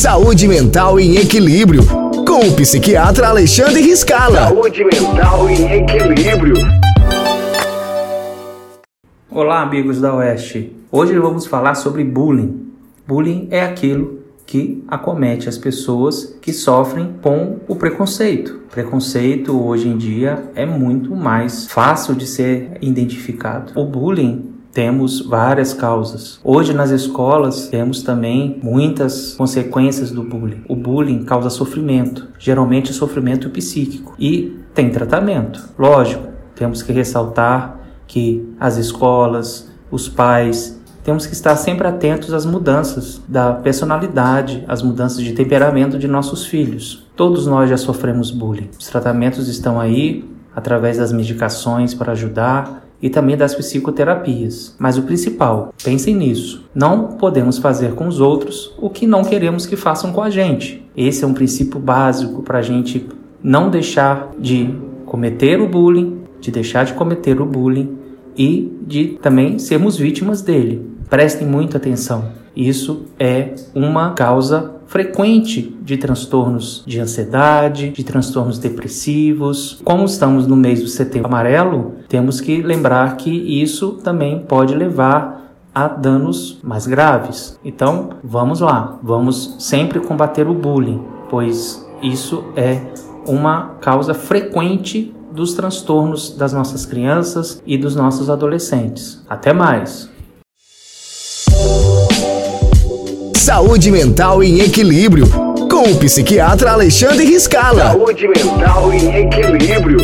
Saúde Mental em Equilíbrio, com o psiquiatra Alexandre Riscala. Saúde Mental em Equilíbrio. Olá, amigos da Oeste. Hoje vamos falar sobre bullying. Bullying é aquilo que acomete as pessoas que sofrem com o preconceito. Preconceito hoje em dia é muito mais fácil de ser identificado. O bullying temos várias causas. Hoje nas escolas temos também muitas consequências do bullying. O bullying causa sofrimento, geralmente sofrimento psíquico, e tem tratamento. Lógico, temos que ressaltar que as escolas, os pais temos que estar sempre atentos às mudanças da personalidade, às mudanças de temperamento de nossos filhos. Todos nós já sofremos bullying. Os tratamentos estão aí através das medicações para ajudar e também das psicoterapias. Mas o principal, pensem nisso. Não podemos fazer com os outros o que não queremos que façam com a gente. Esse é um princípio básico para a gente não deixar de cometer o bullying, de deixar de cometer o bullying e de também sermos vítimas dele. Prestem muita atenção. Isso é uma causa frequente de transtornos de ansiedade, de transtornos depressivos. Como estamos no mês do setembro amarelo, temos que lembrar que isso também pode levar a danos mais graves. Então, vamos lá, vamos sempre combater o bullying, pois isso é uma causa frequente dos transtornos das nossas crianças e dos nossos adolescentes. Até mais! Saúde Mental em Equilíbrio, com o psiquiatra Alexandre Riscala. Saúde Mental em Equilíbrio.